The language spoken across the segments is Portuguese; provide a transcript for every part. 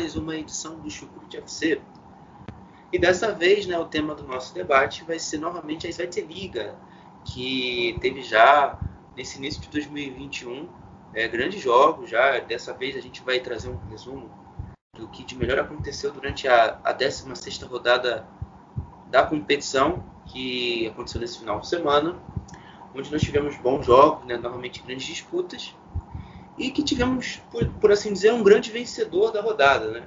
Mais uma edição do Chucrute FC. E dessa vez, né, o tema do nosso debate vai ser novamente a Liga, que teve já nesse início de 2021 é, grandes jogos. Já dessa vez a gente vai trazer um resumo do que de melhor aconteceu durante a, a 16ª rodada da competição que aconteceu nesse final de semana, onde nós tivemos bons jogos, né, novamente grandes disputas e que tivemos, por, por, assim dizer, um grande vencedor da rodada, né?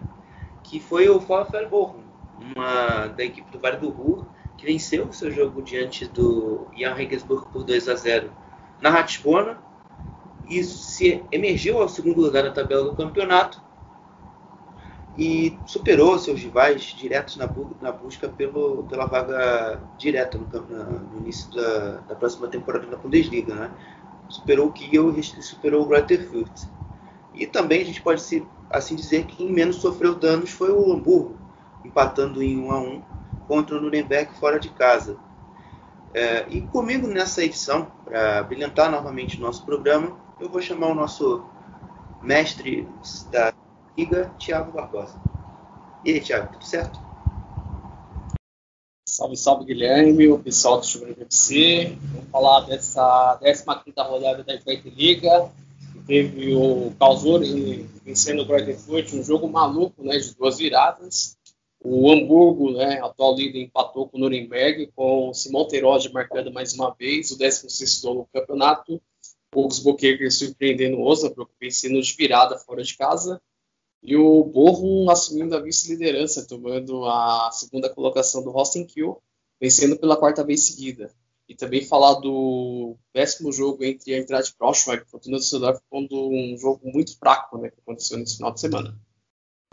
que foi o Bochum, uma da equipe do Vale do Ruhr, que venceu o seu jogo diante do Jan Regensburg por 2 a 0 na Ratisbona e se emergiu ao segundo lugar na tabela do campeonato e superou seus rivais diretos na, bu na busca pelo, pela vaga direta no, no início da, da, próxima temporada da Bundesliga, né? Superou o Kiel e superou o Greuther Fürth. E também a gente pode assim dizer que quem menos sofreu danos foi o Hamburgo, empatando em 1 a 1 contra o Nuremberg fora de casa. É, e comigo nessa edição, para brilhantar novamente o nosso programa, eu vou chamar o nosso mestre da liga, Thiago Barbosa. E aí, Thiago, tudo certo? Salve, salve Guilherme, o pessoal do Chuveiro FC. Vamos falar dessa 15 rodada da Liga. Teve o Calzuri vencendo o Greuther Fürth, um jogo maluco, né, de duas viradas. O Hamburgo, né, atual líder, empatou com o Nuremberg, com o Simão Terode marcando mais uma vez, o 16º no campeonato. O Augsburg surpreendendo o Osnabrück, vencendo de virada fora de casa. E o Bochum assumindo a vice-liderança, tomando a segunda colocação do Rostenkiel, vencendo pela quarta vez seguida. E também falar do péssimo jogo entre a Eintracht Braunschweig e o Düsseldorf, quando um jogo muito fraco né, que aconteceu nesse final de semana.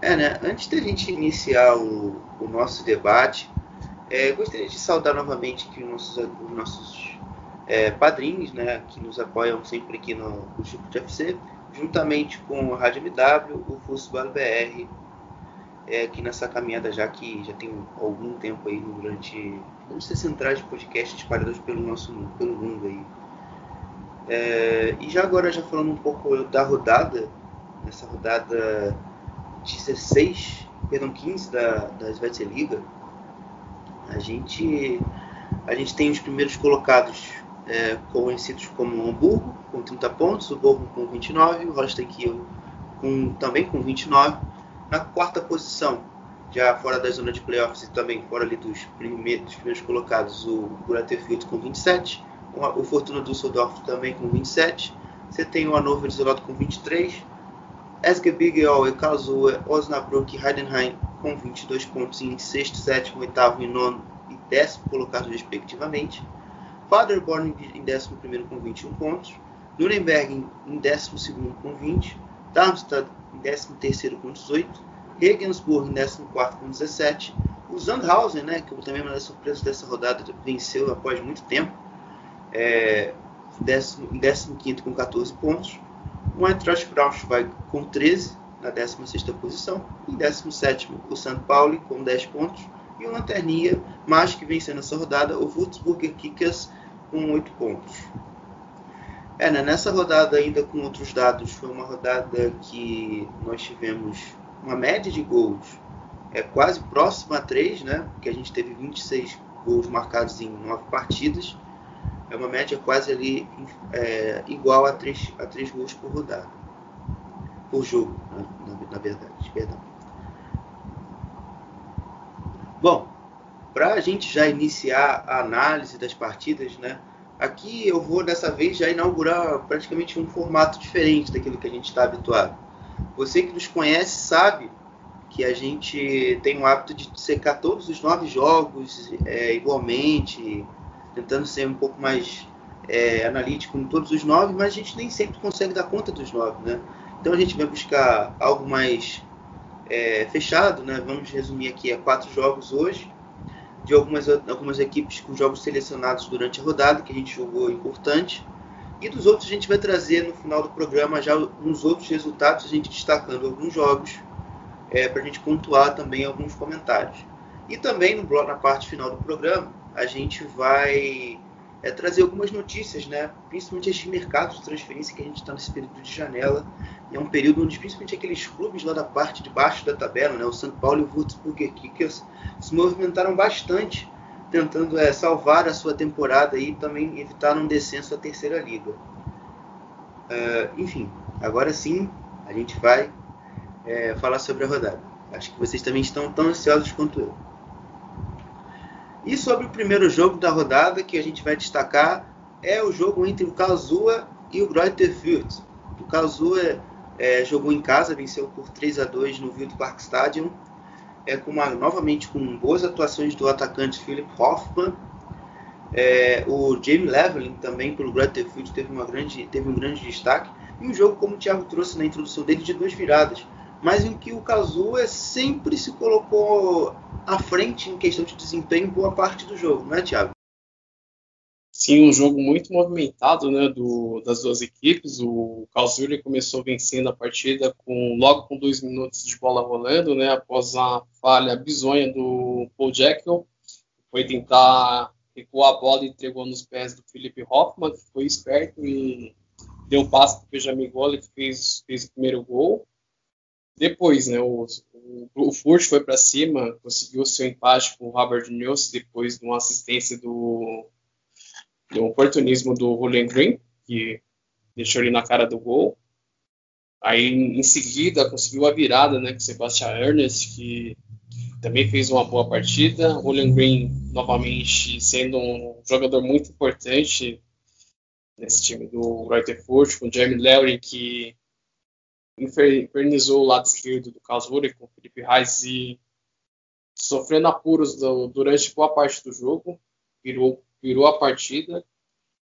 É, né? Antes da gente iniciar o, o nosso debate, é, gostaria de saudar novamente aqui os nossos, os nossos é, padrinhos, né, que nos apoiam sempre aqui no, no Chico de FC, juntamente com a Rádio MW, o Fußball BR, é, aqui nessa caminhada já que já tem algum tempo aí durante essas centrais de podcast espalhadas pelo nosso pelo mundo aí. É, e já agora já falando um pouco da rodada, nessa rodada 16, perdão, 15 da, da Liga, a gente a gente tem os primeiros colocados é, conhecidos como Hamburgo, com 30 pontos, o Bochum com 29, o Holstein Kiel com, também com 29. Na quarta posição, já fora da zona de playoffs e também fora ali dos primeiros, dos primeiros colocados, o Fürth com 27, o Fortuna Düsseldorf também com 27. Você tem o Hannover isolado com 23, SG Bigel Karlsruhe, Osnabrück e Heidenheim com 22 pontos em sexto, sétimo, oitavo e nono e décimo colocados respectivamente. Paderborn em 11 com 21 pontos, Nuremberg em 12 com 20, Darmstadt em 13 com 18, Regensburg em 14 com 17, o Sandhausen, né, que também é uma das surpresas dessa rodada, venceu após muito tempo, é, em 15 com 14 pontos, o Eintracht Braunschweig com 13, na 16 posição, em 17 o St. Pauli com 10 pontos, e o Lanterninha, mais que vencendo essa rodada, o Würzburger Kickers com 8 pontos. É, né, nessa rodada ainda com outros dados, foi uma rodada que nós tivemos uma média de gols é quase próxima a 3, né? Porque a gente teve 26 gols marcados em 9 partidas. É uma média quase ali é, igual a 3, a 3 gols por rodada. Por jogo, né, na, na verdade, perdão. Bom, para a gente já iniciar a análise das partidas, né? Aqui eu vou dessa vez já inaugurar praticamente um formato diferente daquilo que a gente está habituado. Você que nos conhece sabe que a gente tem o hábito de secar todos os nove jogos é, igualmente, tentando ser um pouco mais é, analítico em todos os nove, mas a gente nem sempre consegue dar conta dos nove, né? Então a gente vai buscar algo mais é, fechado, né? Vamos resumir aqui a quatro jogos hoje, de algumas, algumas equipes com jogos selecionados durante a rodada, que a gente jogou importante. E dos outros a gente vai trazer no final do programa já uns outros resultados, a gente destacando alguns jogos, é, para a gente pontuar também alguns comentários. E também no bloco, na parte final do programa, a gente vai é, trazer algumas notícias, né? principalmente esses mercados de transferência que a gente está nesse período de janela. É um período onde principalmente aqueles clubes lá da parte de baixo da tabela, né? o São Paulo e o Würzburger Kickers, se movimentaram bastante tentando é, salvar a sua temporada e também evitar um descenso à terceira liga. Uh, enfim, agora sim a gente vai é, falar sobre a rodada. Acho que vocês também estão tão ansiosos quanto eu. E sobre o primeiro jogo da rodada que a gente vai destacar é o jogo entre o Karlsruhe e o Greuther. O Karlsruhe é, jogou em casa, venceu por 3 a 2 no Wildpark Stadium é, com uma, novamente com boas atuações do atacante Philip Hoffman. É, o Jamie Leveling também pelo Grutterfield teve, teve um grande destaque. E um jogo, como o Thiago trouxe na introdução dele, de duas viradas. Mas em que o Kazuya sempre se colocou à frente em questão de desempenho boa parte do jogo, não é, Thiago? Sim, um jogo muito movimentado né, do, das duas equipes. O Karlsruhe começou vencendo a partida com logo com dois minutos de bola rolando, né, após a falha bizonha do Paul Jekyll. Foi tentar recuar a bola e entregou nos pés do Felipe Hoffmann, que foi esperto e deu um passe para o Benjamin Goller, que fez, fez o primeiro gol. Depois, né, o, o, o Furt foi para cima, conseguiu seu empate com o Robert News depois de uma assistência do do oportunismo do Julian Green, que deixou ele na cara do gol. Aí, em seguida, conseguiu a virada né, com Sebastian Ernest, que também fez uma boa partida. O Julian Green, novamente, sendo um jogador muito importante nesse time do Reuterfurt, com o Jeremy Lowry, que infernizou o lado esquerdo do Karlsruhe com Felipe Reis e sofrendo apuros do, durante boa parte do jogo. Virou virou a partida.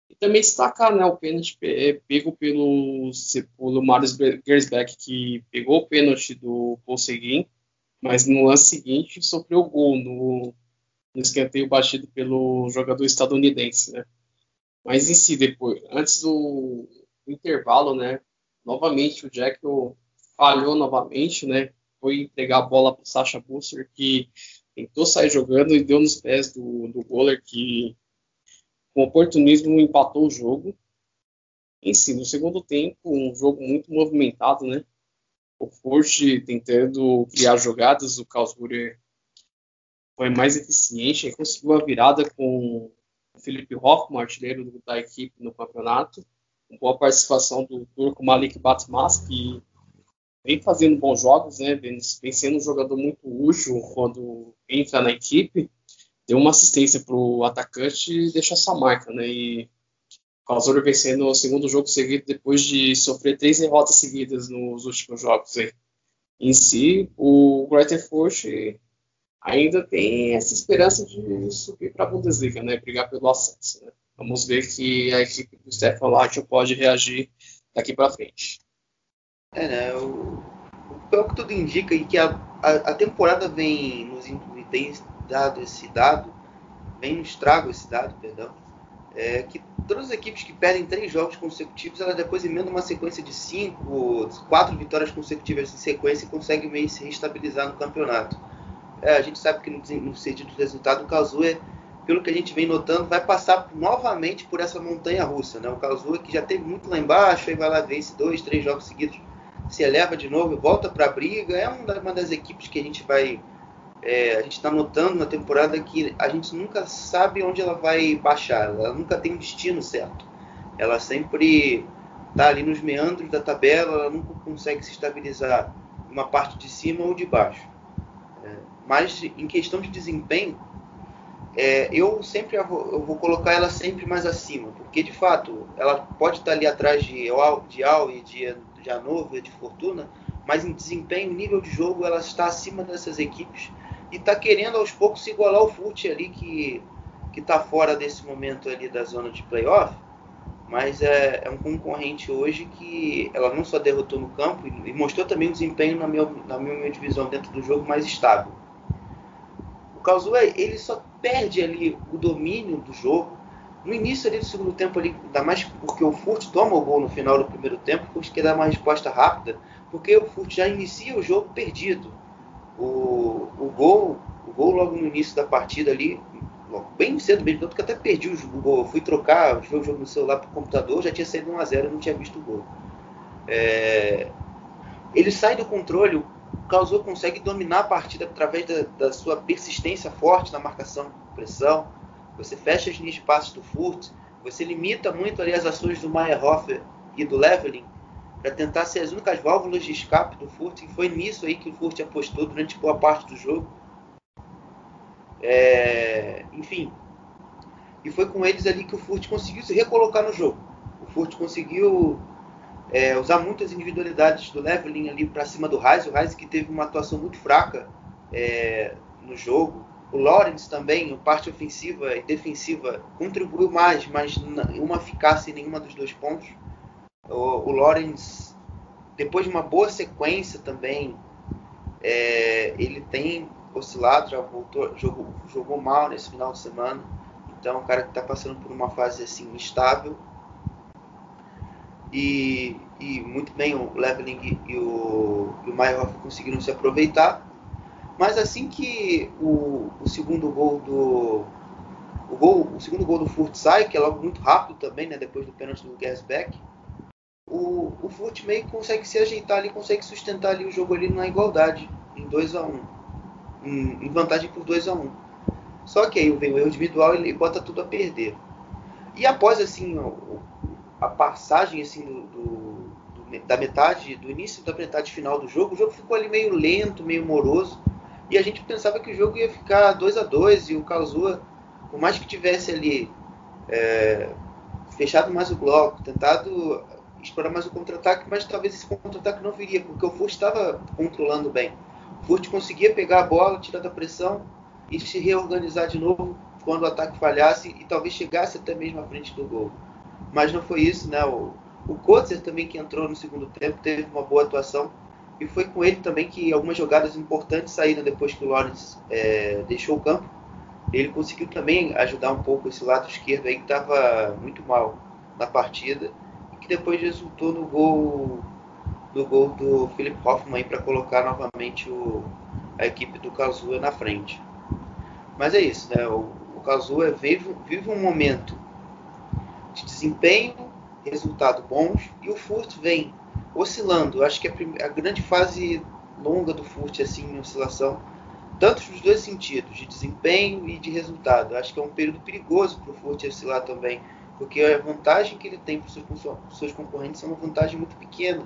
E também destacar né, o pênalti pego pelo, pelo Marius Gersbeck, que pegou o pênalti do Polseguin, mas no lance seguinte sofreu o gol no, no escanteio batido pelo jogador estadunidense. Né? Mas em si, depois, antes do intervalo, né, novamente o Jack falhou novamente, né, foi entregar a bola para o Sacha Busser, que tentou sair jogando e deu nos pés do, do goaler, que com oportunismo empatou o jogo. Em si, no segundo tempo, um jogo muito movimentado, né? O Forte tentando criar jogadas, o Karlsruhe foi mais eficiente e conseguiu a virada com o Felipe Hoffmann, artilheiro da equipe no campeonato, com boa participação do turco Malik Batmas, que vem fazendo bons jogos, né? Vem, vem sendo um jogador muito útil quando entra na equipe deu uma assistência para o atacante e deixou sua marca, né? E Calzoro vencendo o segundo jogo seguido depois de sofrer três derrotas seguidas nos últimos jogos. Em si, o Greater Force ainda tem essa esperança de subir para a Bundesliga, né? Brigar pelo acesso. Né? Vamos ver que a equipe do Stefan Latio pode reagir daqui para frente. É, né? O, pelo que tudo indica e que a, a, a temporada vem nos tem dado esse dado, vem nos trago esse dado, perdão, é que todas as equipes que perdem três jogos consecutivos, elas depois emendam uma sequência de cinco, quatro vitórias consecutivas em sequência e conseguem meio se reestabilizar no campeonato. É, a gente sabe que no, no sentido do resultado, o Kazuya, pelo que a gente vem notando, vai passar novamente por essa montanha russa. Né? O Kazuya que já teve muito lá embaixo, aí vai lá vence dois, três jogos seguidos, se eleva de novo, volta para a briga. É uma das equipes que a gente vai é, a gente está notando na temporada que a gente nunca sabe onde ela vai baixar, ela nunca tem um destino certo. Ela sempre está ali nos meandros da tabela, ela nunca consegue se estabilizar uma parte de cima ou de baixo. É, mas em questão de desempenho, é, eu sempre eu vou, colocar ela sempre mais acima, porque de fato ela pode estar ali atrás de Al, de Al e de, de Hannover, de Fortuna, mas em desempenho, nível de jogo, ela está acima dessas equipes e está querendo aos poucos igualar ao Furt ali que que está fora desse momento ali da zona de playoff, mas é, é, um concorrente hoje que ela não só derrotou no campo e, e mostrou também um desempenho na minha, na minha divisão dentro do jogo mais estável. O Kazuya, ele só perde ali o domínio do jogo no início ali do segundo tempo ali, ainda mais porque o Furt toma o gol no final do primeiro tempo, porque quer dar uma resposta rápida, porque o Furt já inicia o jogo perdido. O, o gol, o gol logo no início da partida ali, bem cedo mesmo, tanto que até perdi o gol. Eu fui trocar o jogo no celular para o computador, já tinha saído 1x0 e não tinha visto o gol. É... Ele sai do controle, Causou consegue dominar a partida através da, da, sua persistência forte na marcação, pressão. Você fecha as linhas de do Furt, você limita muito ali as ações do Meyerhofer e do Leveling para tentar ser as únicas válvulas de escape do Furt, e foi nisso aí que o Furt apostou durante boa parte do jogo. É, enfim, e foi com eles ali que o Furt conseguiu se recolocar no jogo. O Furt conseguiu é, usar muitas individualidades do Leveling ali para cima do Reis. O Reis que teve uma atuação muito fraca é, no jogo. O Lawrence também, parte ofensiva e defensiva, contribuiu mais, mas uma eficácia em nenhuma dos dois pontos. O, o Lawrence, depois de uma boa sequência também, é, ele tem oscilado, já voltou, jogou, jogou mal nesse final de semana. Então, um cara que está passando por uma fase assim instável. E, e muito bem o Leveling e o, e o conseguiram se aproveitar. Mas assim que o, o segundo gol do o, gol, o segundo gol do Furt sai, que é logo muito rápido também, né, depois do pênalti do Gersbeck, o, o Furt meio consegue se ajeitar ali, consegue sustentar ali o jogo ali na igualdade, em 2 a 1 um em, vantagem por 2 a 1 um. Só que aí vem o erro individual e bota tudo a perder. E após assim a passagem assim do, do, do, da metade, do início da metade final do jogo, o jogo ficou ali meio lento, meio moroso. E a gente pensava que o jogo ia ficar 2 a 2 e o Kazuya, por mais que tivesse ali é, fechado mais o bloco, tentado explorar mais o contra-ataque, mas talvez esse contra-ataque não viria, porque o Furt estava controlando bem. Furt conseguia pegar a bola, tirar da pressão e se reorganizar de novo quando o ataque falhasse e talvez chegasse até mesmo à frente do gol. Mas não foi isso, né? O, o Kotzer também que entrou no segundo tempo teve uma boa atuação e foi com ele também que algumas jogadas importantes saíram depois que o Lawrence é, deixou o campo. Ele conseguiu também ajudar um pouco esse lado esquerdo aí que estava muito mal na partida e que depois resultou no gol do gol do Philip Hoffman para colocar novamente o, a equipe do Kazuya na frente. Mas é isso, né? O, o Kazuya vive, vive um momento de desempenho, resultado bons, e o Furt vem oscilando. Acho que a, a grande fase longa do Furt assim, em oscilação, tanto nos dois sentidos, de desempenho e de resultado. Acho que é um período perigoso para o Furt oscilar também, porque a vantagem que ele tem para os seus, seus concorrentes é uma vantagem muito pequena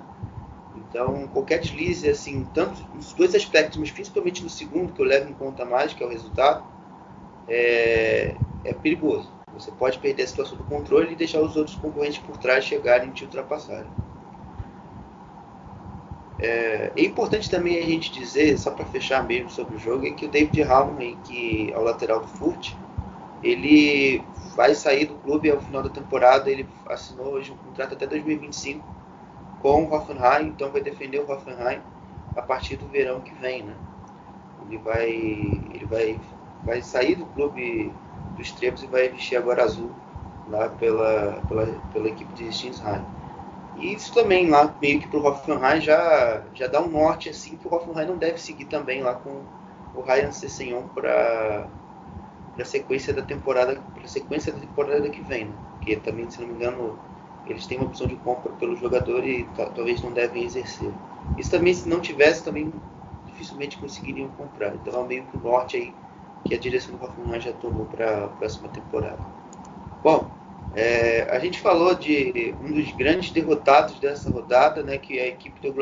então, qualquer deslize, assim, tanto nos dois aspectos, mas principalmente no segundo, que eu levo em conta mais, que é o resultado, é, é perigoso. Você pode perder a situação do controle e deixar os outros concorrentes por trás chegarem e te ultrapassarem. É, é, importante também a gente dizer, só para fechar mesmo sobre o jogo, é que o David Hallman, que é o lateral do Furt, ele vai sair do clube ao final da temporada, ele assinou hoje um contrato até 2025 com o Hoffenheim, então vai defender o Hoffenheim a partir do verão que vem, né? Ele vai, ele vai, vai sair do clube dos Trebos e vai vestir agora azul lá pela, pela, pela equipe de Stinsheim. E isso também lá meio que para o Hoffenheim já, já dá um norte assim que o Hoffenheim não deve seguir também lá com o Ryan Sessignon para a sequência da temporada, para sequência da temporada que vem, né? Que também, se não me engano, eles têm uma opção de compra pelo jogador e talvez não devem exercer. Isso também, se não tivesse, também dificilmente conseguiriam comprar. Então é meio que o norte aí que a direção do Hoffenheim já tomou para a próxima temporada. Bom, é, a gente falou de um dos grandes derrotados dessa rodada, né, que é a equipe do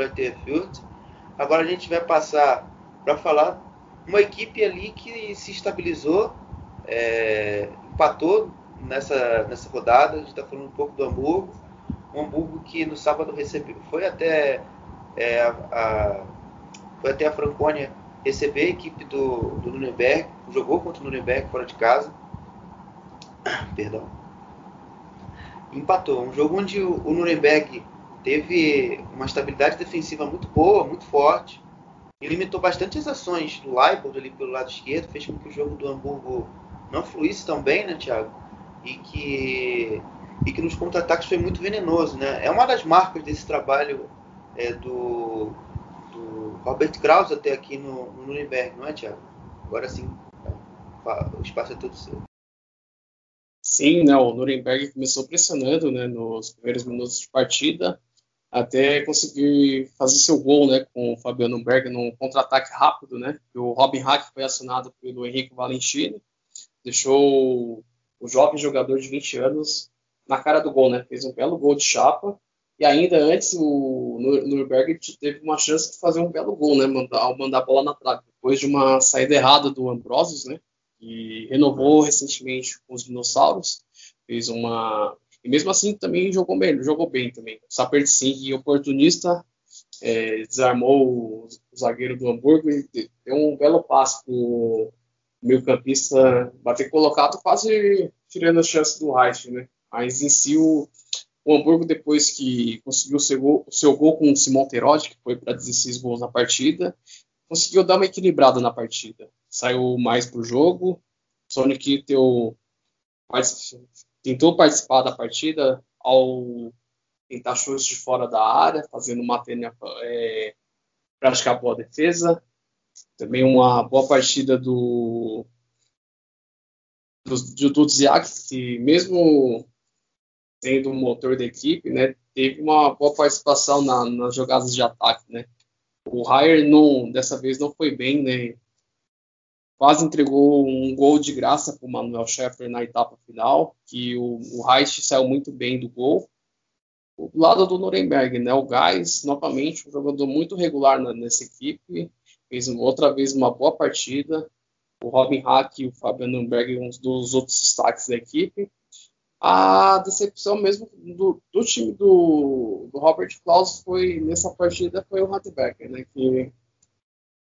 Fürth. Agora a gente vai passar para falar uma equipe ali que se estabilizou, é, empatou nessa, nessa rodada. A gente está falando um pouco do Hamburgo. Um Hamburgo que no sábado recebeu, foi até é, a, foi até a Franconia receber a equipe do, do Nuremberg, jogou contra o Nuremberg fora de casa. Perdão. Empatou. Um jogo onde o, o Nuremberg teve uma estabilidade defensiva muito boa, muito forte. E limitou bastante as ações do Leibold ali pelo lado esquerdo, fez com que o jogo do Hamburgo não fluísse tão bem, né, Thiago? E que, e que nos contra-ataques foi muito venenoso, né? É uma das marcas desse trabalho é, do, do Robert Krause até aqui no, Nuremberg, não é, Thiago? Agora sim, o espaço é todo seu. Sim, né, o Nuremberg começou pressionando né, nos primeiros minutos de partida, até conseguir fazer seu gol né, com o Fabiano Berg num contra-ataque rápido. Né, o Robin Hack foi acionado pelo Henrique Valentini, deixou o jovem jogador de 20 anos na cara do gol, né, fez um belo gol de chapa. E ainda antes, o Nuremberg teve uma chance de fazer um belo gol, né, ao mandar a bola na trave. Depois de uma saída errada do Ambrosius, né, que renovou recentemente com os dinossauros, fez uma e mesmo assim também jogou bem, jogou bem também. Saper Singh, oportunista, é, desarmou o, zagueiro do Hamburgo e deu um belo passe para o meio campista bater colocado, quase tirando a chance do Reich, né? Mas em si o, o Hamburgo, depois que conseguiu seu gol, seu gol com o Simon Terodi, que foi para 16 gols na partida, conseguiu dar uma equilibrada na partida. Saiu mais para o jogo. Sonic teu, tentou participar da partida ao tentar chutes de fora da área, fazendo uma tênia, é, praticar boa defesa. Também uma boa partida do do, do, do Ziak, que mesmo sendo o motor da equipe, né, teve uma boa participação na, nas jogadas de ataque, né. O Ryer não, dessa vez não foi bem, né, quase entregou um gol de graça para o Manuel Scheffer na etapa final, que o, o saiu muito bem do gol. Do lado do Nuremberg, né, o Gás, novamente, um jogador muito regular na, nessa equipe, fez outra vez uma boa partida. O Robin Hack e o Fabian Nürnberg, um dos outros destaques da equipe. A decepção mesmo do, do time do, do, Robert Klaus foi nessa partida foi o Hartbecker, né, que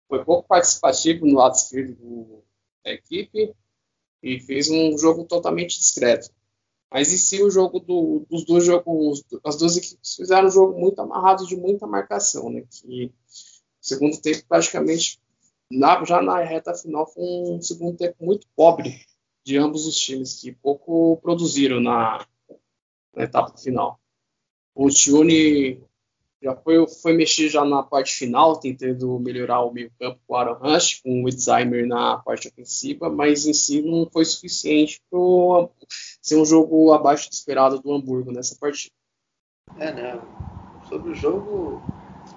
foi pouco participativo no lado esquerdo do, da equipe e fez um jogo totalmente discreto. Mas em si o jogo do, dos dois jogos, as duas equipes fizeram um jogo muito amarrado de muita marcação, né? Que segundo tempo praticamente na, já na reta final foi um segundo tempo muito pobre de ambos os times que pouco produziram na, na etapa final. O Tione já foi, foi mexer já na parte final, tentando melhorar o meio campo com o Aaron Rush, com o Alzheimer na parte ofensiva, mas em si não foi suficiente para ser um jogo abaixo do esperado do Hamburgo nessa partida. É, né? Sobre o jogo,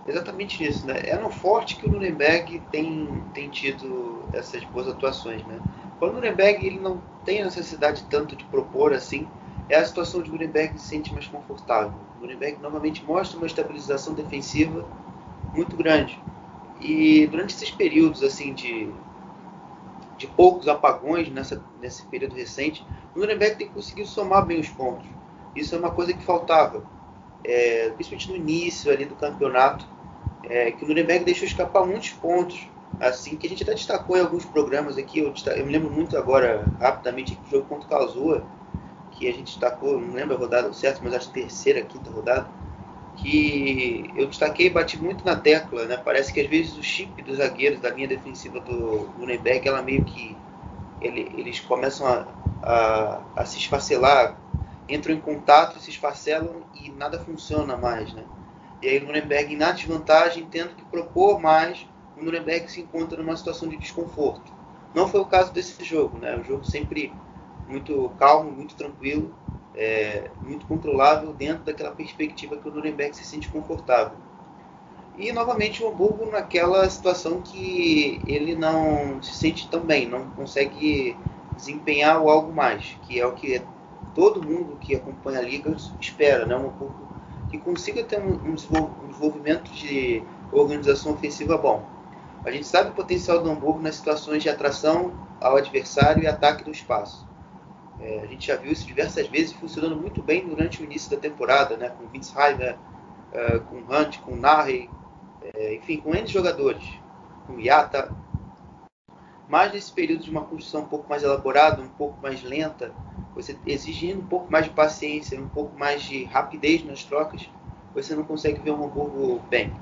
exatamente isso, né? É no forte que o Nuremberg tem, tem tido essas boas atuações, né? Quando o Nuremberg ele não tem a necessidade tanto de propor assim, é a situação de Nuremberg se sente mais confortável. Nuremberg novamente mostra uma estabilização defensiva muito grande. E durante esses períodos assim de, de poucos apagões nessa, nesse período recente, o Nuremberg tem conseguido somar bem os pontos. Isso é uma coisa que faltava, é, principalmente no início ali do campeonato, é, que o Nuremberg deixou escapar muitos pontos, assim que a gente até destacou em alguns programas aqui. Eu, eu me lembro muito agora, rapidamente, do jogo contra o Calzua, que a gente destacou, não lembro a rodada certo, mas acho terceira, quinta rodada, que eu destaquei e bati muito na tecla, né? Parece que às vezes o chip dos zagueiros da linha defensiva do Nuremberg, ela meio que ele, eles começam a, a, a, se esfacelar, entram em contato, se esfacelam e nada funciona mais, né? E aí o Nuremberg na desvantagem, tendo que propor mais, o Nuremberg se encontra numa situação de desconforto. Não foi o caso desse jogo, né? O jogo sempre muito calmo, muito tranquilo, é, muito controlável dentro daquela perspectiva que o Nuremberg se sente confortável. E novamente o Hamburgo naquela situação que ele não se sente tão bem, não consegue desempenhar o algo mais, que é o que todo mundo que acompanha a liga espera, né? um Hamburgo que consiga ter um, desenvolvimento de organização ofensiva bom. A gente sabe o potencial do Hamburgo nas situações de atração ao adversário e ataque do espaço. É, a gente já viu isso diversas vezes funcionando muito bem durante o início da temporada, né? com Vince Heimer, uh, com Hunt, com Narrey, é, enfim, com N jogadores, com Yata, mas nesse período de uma construção um pouco mais elaborada, um pouco mais lenta, você exigindo um pouco mais de paciência, um pouco mais de rapidez nas trocas, você não consegue ver o Hamburgo bem.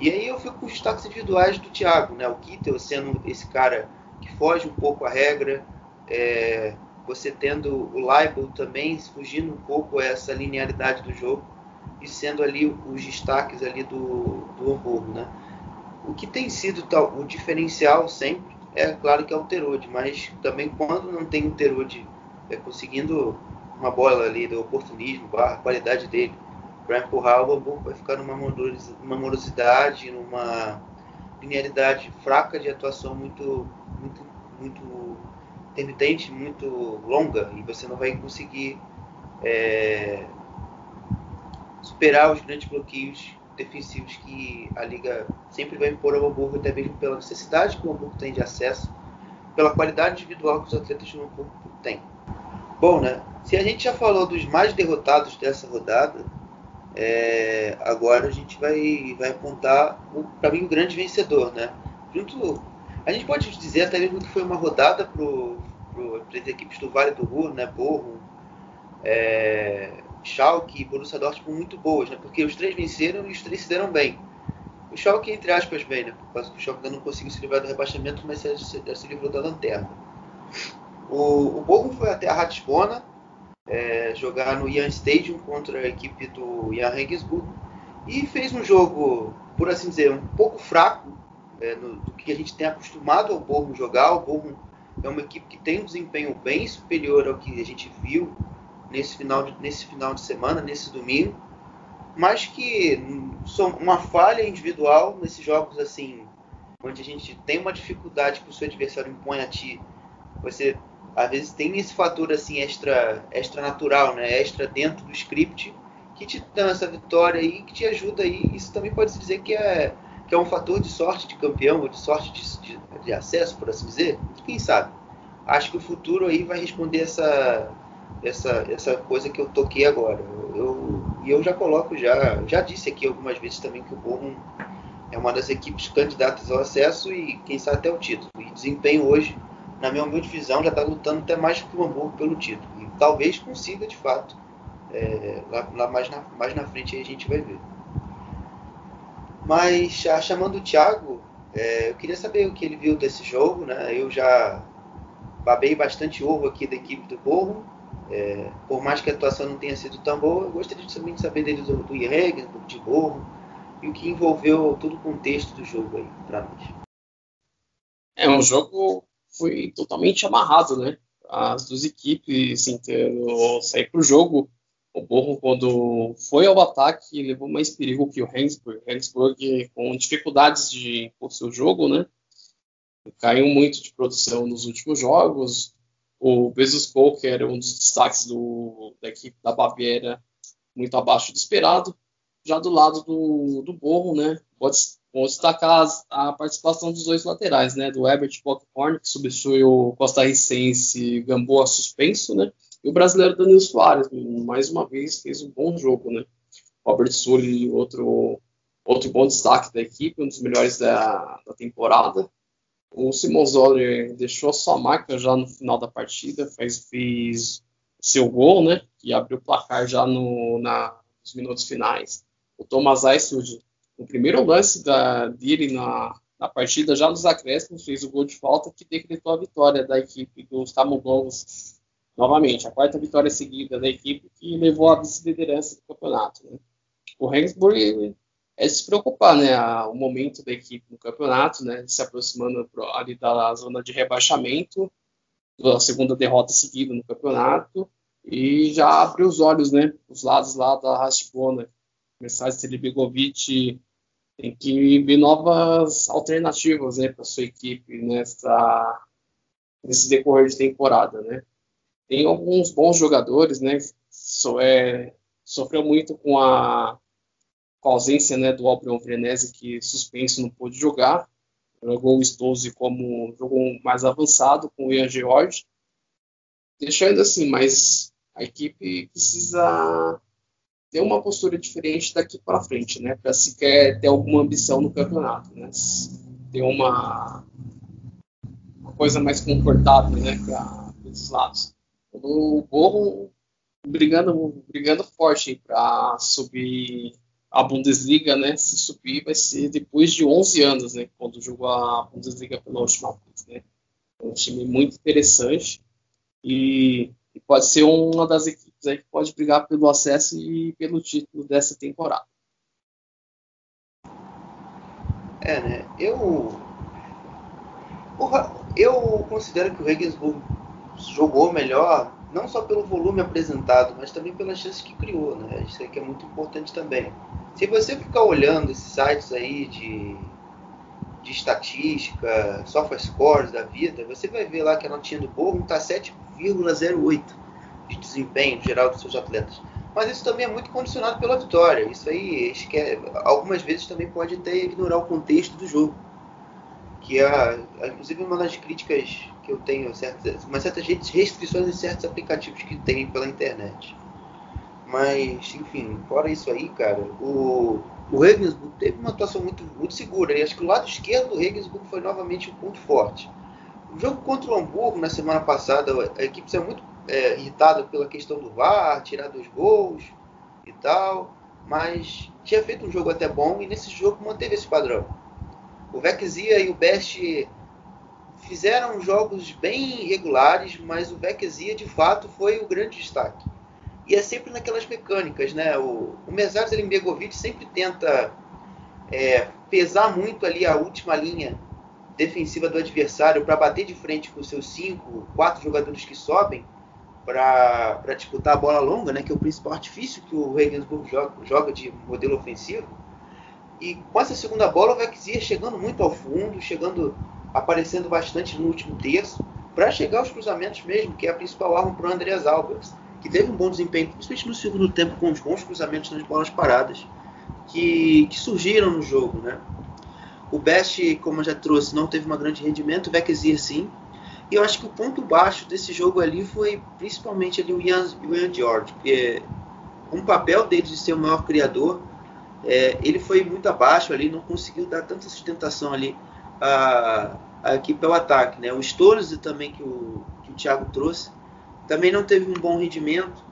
E aí eu fico com os destaques individuais do Thiago, né? O Kittel sendo esse cara que foge um pouco a regra, é, você tendo o Leibel também fugindo um pouco essa linearidade do jogo e sendo ali os destaques ali do, do Hamburgo, né? O que tem sido tal, o diferencial sempre é claro que é o Terode, mas também quando não tem o Terode é, conseguindo uma bola ali do oportunismo, a qualidade dele para empurrar o Hamburgo vai ficar numa morosidade, numa linearidade fraca de atuação muito muito muito intermitente, muito longa e você não vai conseguir é, superar os grandes bloqueios defensivos que a liga sempre vai impor ao Hamburgo, até mesmo pela necessidade que o Hamburgo tem de acesso, pela qualidade individual que os atletas do Hamburgo têm. Bom, né? Se a gente já falou dos mais derrotados dessa rodada, é, agora a gente vai, vai apontar, para mim, o grande vencedor, né? Junto, a gente pode dizer até mesmo que foi uma rodada para as equipes do Vale do Ruhr, né? Borro, é, Schalke e Borussia Dortmund muito boas, né? Porque os três venceram e os três se deram bem. O Schalke, entre aspas, bem, né? Por causa o Schalke ainda não conseguiu se livrar do rebaixamento, mas se, se, se livrou da lanterna. O, o Bochum foi até a Ratisbona é, jogar no Ian Stadium contra a equipe do Ian Regensburg e fez um jogo, por assim dizer, um pouco fraco é, no, do que a gente tem acostumado ao Bochum jogar. O Bochum é uma equipe que tem um desempenho bem superior ao que a gente viu nesse final de, nesse final de semana, nesse domingo, mas que são uma falha individual nesses jogos assim, onde a gente tem uma dificuldade que o seu adversário impõe a ti, você às vezes tem esse fator assim extra extra natural, né, extra dentro do script que te dá essa vitória aí, que te ajuda aí. Isso também pode se dizer que é que é um fator de sorte de campeão ou de sorte de, de, de acesso, por assim dizer. Quem sabe? Acho que o futuro aí vai responder essa essa, essa coisa que eu toquei agora. Eu, e eu já coloco, já, já disse aqui algumas vezes também que o Bochum é uma das equipes candidatas ao acesso e quem sabe até o título. E desempenho hoje, na minha humilde visão, já está lutando até mais que o Hamburgo pelo título. E talvez consiga de fato. É, lá, lá, mais, na, mais na frente a gente vai ver. Mas chamando o Thiago, é, eu queria saber o que ele viu desse jogo. Né? Eu já babei bastante ovo aqui da equipe do Borro é, por mais que a atuação não tenha sido tão boa, eu gostaria também de saber dele do, do Irreg, do de Borro, e o que envolveu todo o contexto do jogo aí para nós. É, um jogo foi totalmente amarrado, né? As duas equipes tentando sair para o jogo. O Borro, quando foi ao ataque, levou mais perigo que o Hensburg. Hensburg com dificuldades de impor seu jogo, né? Caiu muito de produção nos últimos jogos. O Bezos que era um dos destaques do, da equipe da Baviera, muito abaixo do esperado. Já do lado do, do Borro, né, pode, pode destacar a participação dos dois laterais, né, do Herbert Bockhorn, que substitui o costarricense Gamboa suspenso, né, e o brasileiro Danilo Soares, mais uma vez fez um bom jogo, né. Robert Sully, outro, outro bom destaque da equipe, um dos melhores da, da temporada. O Simon Zoller deixou sua marca já no final da partida, fez, fez seu gol, né? Que abriu o placar já no, na, nos minutos finais. O Thomas Eisfield, no primeiro lance da, dele na, na partida, já nos acréscimos, fez o gol de falta que decretou a vitória da equipe dos Camundongos novamente. A quarta vitória seguida da equipe que levou à vice-liderança do campeonato. Né? O Regensburg é se preocupar, né? O momento da equipe no campeonato, né? Se aproximando ali da zona de rebaixamento, a segunda derrota seguida no campeonato, e já abre os olhos, né? Os lados lá da Rastbona. Começar esse Begovic tem que ver novas alternativas, né? Para sua equipe nessa nesse decorrer de temporada, né? Tem alguns bons jogadores, né? So, é, sofreu muito com a com a ausência né, do Albion Venese, que suspenso não pôde jogar. Jogou o Stose como jogou mais avançado com o Ian George. Deixando assim, mas a equipe precisa ter uma postura diferente daqui para frente, né? Para se quer ter alguma ambição no campeonato, né? Ter uma, uma coisa mais confortável, né? Para os lados. O Borro brigando, brigando forte para subir a Bundesliga, né? Se subir vai ser depois de 11 anos, né? Quando jogou a Bundesliga pela última vez, né? É um time muito interessante e, e pode ser uma das equipes aí que pode brigar pelo acesso e pelo título dessa temporada. É, né? Eu. Eu considero que o Regensburg jogou melhor, não só pelo volume apresentado, mas também pelas chances que criou, né? Isso aqui é muito importante também. Se você ficar olhando esses sites aí de, de estatística, software scores da vida, você vai ver lá que a notinha do Borrom está 7,08 de desempenho geral dos seus atletas. Mas isso também é muito condicionado pela vitória. Isso aí, algumas vezes também pode até ignorar o contexto do jogo. Que é, inclusive, uma das críticas que eu tenho, certas, uma certas restrições em certos aplicativos que tem pela internet. Mas, enfim, fora isso aí, cara, o, o Regensburg teve uma atuação muito, muito segura. E acho que o lado esquerdo do Regensburg foi novamente um ponto forte. O jogo contra o Hamburgo na semana passada, a equipe saiu muito é, irritada pela questão do VAR, tirar dois gols e tal. Mas tinha feito um jogo até bom e nesse jogo manteve esse padrão. O Vexia e o Best fizeram jogos bem regulares, mas o Vexia de fato foi o grande destaque e é sempre naquelas mecânicas, né? O, o Mesar Zelimbegovic sempre tenta é, pesar muito ali a última linha defensiva do adversário para bater de frente com seus cinco, quatro jogadores que sobem para disputar a bola longa, né? Que é o principal artifício que o Regensburg joga, joga de modelo ofensivo. E com essa segunda bola, o Vexia chegando muito ao fundo, chegando, aparecendo bastante no último terço, para chegar aos cruzamentos mesmo, que é a principal arma para o Andreas Albers que teve um bom desempenho, principalmente no segundo tempo, com os bons cruzamentos nas bolas paradas que, que surgiram no jogo. Né? O Best, como eu já trouxe, não teve um grande rendimento, o Beckzir sim. Eu acho que o ponto baixo desse jogo ali foi principalmente ali o Ian, o Ian George, porque um papel dele de ser o maior criador, é, ele foi muito abaixo ali, não conseguiu dar tanta sustentação ali à, equipe ao ataque. Né? O Stones também que o, que o Thiago trouxe, também não teve um bom rendimento,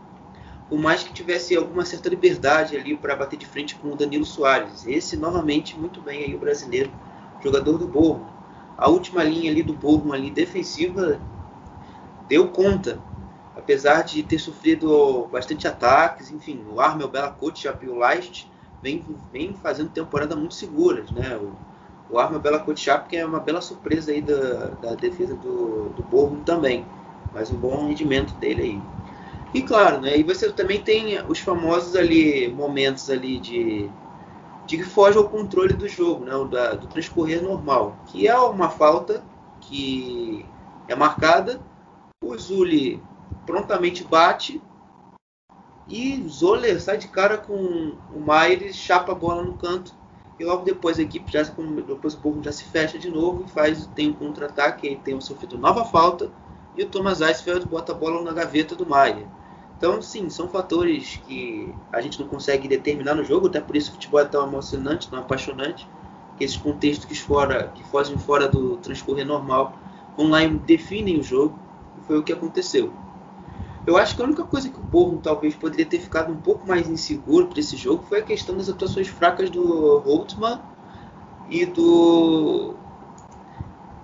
por mais que tivesse alguma certa liberdade ali para bater de frente com o Danilo Soares. Esse, novamente, muito bem aí o brasileiro, jogador do Borro. A última linha ali do Borro, ali defensiva, deu conta. Apesar de ter sofrido bastante ataques, enfim, o Armel Bela Coach e o Leist vem, vem fazendo temporada muito seguras, né? O, o Armel Bela Coach que é uma bela surpresa aí da, da defesa do, do Borro também mas um bom rendimento dele aí. E claro, né, e você também tem os famosos ali momentos ali de, de que foge ao controle do jogo, né, da, do transcorrer normal, que é uma falta que é marcada, o Zuli prontamente bate e Zoller sai de cara com o Maier chapa a bola no canto e logo depois a equipe já depois o povo já se fecha de novo e faz tem um contra-ataque, tem um sofrido nova falta e o Thomas Eisfeld bota a bola na gaveta do Maier. Então, sim, são fatores que a gente não consegue determinar no jogo, até por isso o futebol é tão emocionante, tão apaixonante, que esses contextos que, fora, que fogem fora do transcorrer normal vão lá e definem o jogo, e foi o que aconteceu. Eu acho que a única coisa que o Borrom talvez poderia ter ficado um pouco mais inseguro para esse jogo foi a questão das atuações fracas do Holtmann e do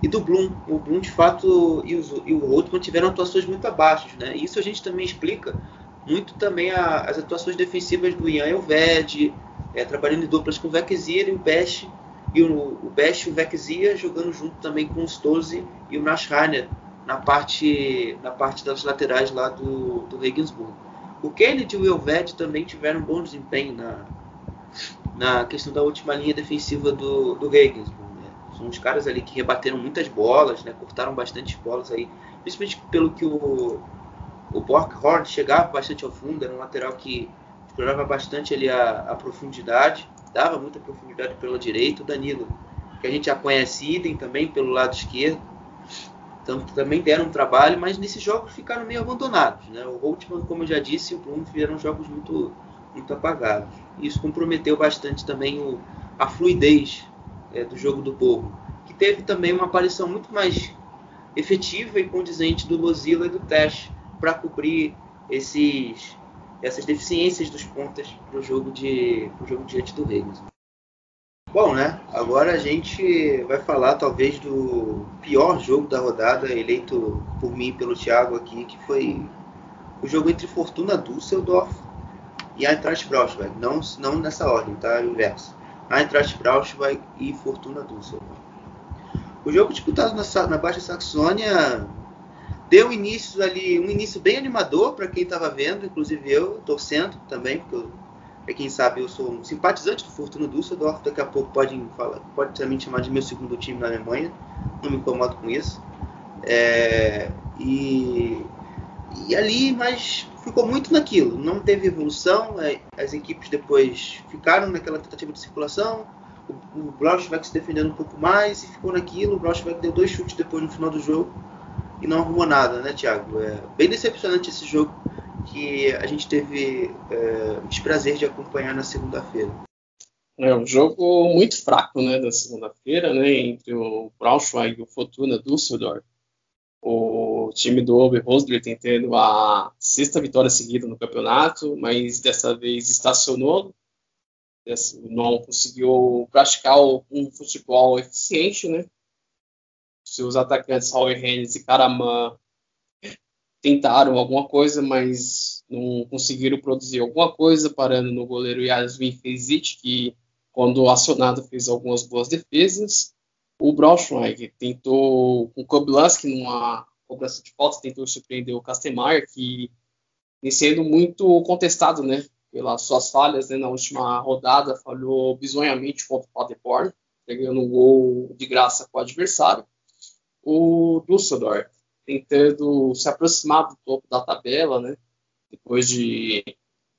e do Bloom. O Bloom, de fato, e, os, e o Holtman tiveram atuações muito abaixo. Né? Isso a gente também explica muito também a, as atuações defensivas do Ian Elved, é, trabalhando em duplas com o Vexia e o Best, e o, o Best e o Vexia jogando junto também com o Stolze e o Naschreiner na parte, na parte das laterais lá do, do Regensburg. O Kennedy e o Elved também tiveram um bom desempenho na, na questão da última linha defensiva do, do Regensburg. São uns caras ali que rebateram muitas bolas, né? Cortaram bastante bolas aí. Principalmente pelo que o, o Borkhorn chegava bastante ao fundo, era um lateral que explorava bastante ali a, a profundidade, dava muita profundidade pela direita. O Danilo, que a gente já conhece, idem também pelo lado esquerdo. Então também deram um trabalho, mas nesses jogos ficaram meio abandonados. Né? O Holtman, como eu já disse, e o Bruno fizeram jogos muito, muito apagados. Isso comprometeu bastante também o, a fluidez é, do jogo do povo, que teve também uma aparição muito mais efetiva e condizente do Mozilla e do Tash para cobrir esses, essas deficiências dos pontas para o jogo, de, jogo diante do Ravens. Bom, né? Agora a gente vai falar talvez do pior jogo da rodada, eleito por mim pelo Thiago aqui, que foi o jogo entre Fortuna Düsseldorf e Eintracht Braunschweig. Não, não nessa ordem, tá? Inverso. Eintracht Braunschweig e Fortuna Düsseldorf. O jogo disputado na, na Baixa Saxônia deu início ali, um início bem animador para quem estava vendo, inclusive eu, torcendo também, porque quem sabe eu sou um simpatizante do Fortuna Düsseldorf, daqui a pouco falar, pode também chamar de meu segundo time na Alemanha, não me incomodo com isso. É, e, e ali, mas ficou muito naquilo, não teve evolução, as equipes depois ficaram naquela tentativa de circulação, o, o Braunschweig se defendendo um pouco mais e ficou naquilo, o Braunschweig deu dois chutes depois no final do jogo e não arrumou nada, né, Thiago? É bem decepcionante esse jogo que a gente teve é, o desprazer de acompanhar na segunda-feira. É um jogo muito fraco, né, da segunda-feira, né, entre o Braunschweig e o Fortuna Düsseldorf. O time do Oberhosler tem tendo a sexta vitória seguida no campeonato, mas dessa vez estacionou, não conseguiu praticar um futebol eficiente, né? Seus atacantes Hauer Hennes e Karaman tentaram alguma coisa, mas não conseguiram produzir alguma coisa, parando no goleiro Yasmin Fezic, que quando acionado fez algumas boas defesas. O Braunschweig tentou, com o Koblanski numa cobrança de falta, tentou surpreender o Castemeyer, que vem sendo muito contestado, né, pelas suas falhas, né, na última rodada, falhou bizonhamente contra o Paderborn, pegando um gol de graça com o adversário. O Düsseldorf tentando se aproximar do topo da tabela, né? Depois de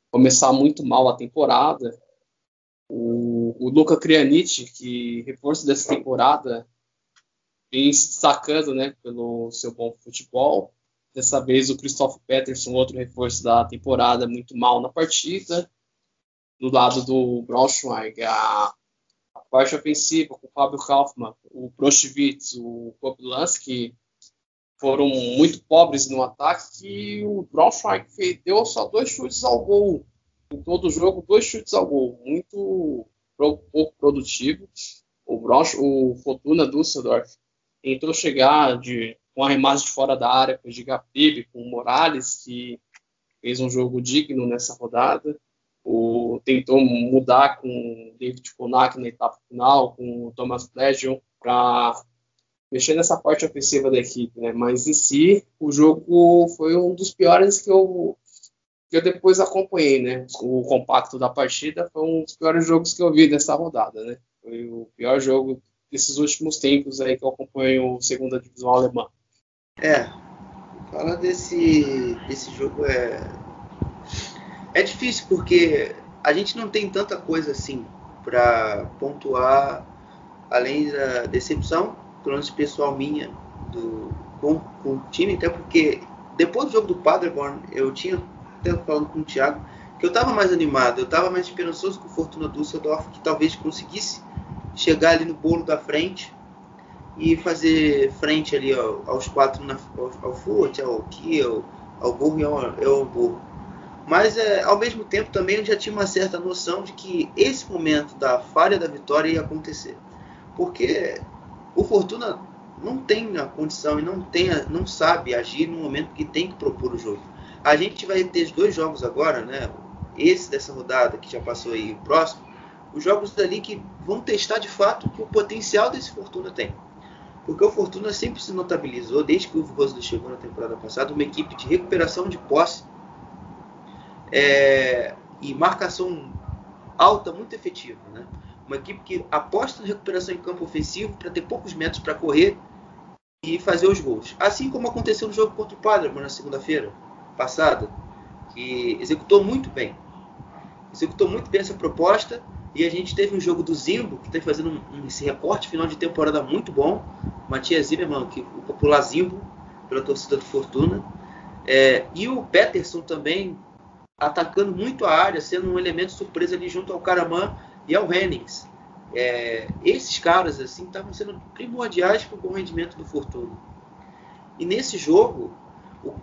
começar muito mal a temporada. O, o Luca Krianic, que reforço dessa temporada, vem se destacando, né, pelo seu bom futebol. Dessa vez o Christoph Peterson, outro reforço da temporada, muito mal na partida. Do lado do Braunschweig, a, a parte ofensiva com o Fábio Kaufmann, o Prochwitz, o Koblanski, foram muito pobres no ataque que o Braunschweig deu só dois chutes ao gol em todo jogo, dois chutes ao gol, muito pouco produtivo. O, Braunsch, o Fortuna Düsseldorf tentou chegar de, com arremate de fora da área com o Gigapibe, com o Morales, que fez um jogo digno nessa rodada. O, tentou mudar com o David Konak na etapa final, com o Thomas Pleasure, para mexer nessa parte ofensiva da equipe, né? Mas em si, o jogo foi um dos piores que eu que eu depois acompanhei, né? O compacto da partida foi um dos piores jogos que eu vi dessa rodada, né? Foi o pior jogo desses últimos tempos aí que eu acompanho a segunda divisão alemã. É, fala desse desse jogo é é difícil porque a gente não tem tanta coisa assim para pontuar além da decepção pelo menos pessoal minha, do, com, com o time, até porque depois do jogo do Paderborn, eu tinha até falando com o Thiago, que eu estava mais animado, eu estava mais esperançoso com o Fortuna Düsseldorf, que talvez conseguisse chegar ali no bolo da frente e fazer frente ali ao, aos quatro, na, ao, ao ao Kiel, ao Burro e ao, ao Burro. Mas é, ao mesmo tempo também eu já tinha uma certa noção de que esse momento da falha da vitória ia acontecer. Porque o Fortuna não tem a condição e não, tem a, não sabe agir no momento que tem que propor o jogo. A gente vai ter dois jogos agora, né? Esse dessa rodada que já passou aí, o próximo, os jogos dali que vão testar de fato o potencial desse Fortuna tem. Porque o Fortuna sempre se notabilizou, desde que o Rosler chegou na temporada passada, uma equipe de recuperação de posse é, e marcação alta muito efetiva. Né? Uma equipe que aposta na recuperação em campo ofensivo para ter poucos metros para correr e fazer os gols. Assim como aconteceu no jogo contra o Paderborn na segunda-feira passada, que executou muito bem. Executou muito bem essa proposta e a gente teve um jogo do Zimbo, que está fazendo um, esse recorte final de temporada muito bom. Matias Zimmermann, que, o popular Zimbo, pela torcida do Fortuna. É, e o Peterson também atacando muito a área, sendo um elemento surpresa ali junto ao Caraman e ao Hennings. É, esses caras assim estavam sendo primordiais para o bom rendimento do Fortuna. E nesse jogo,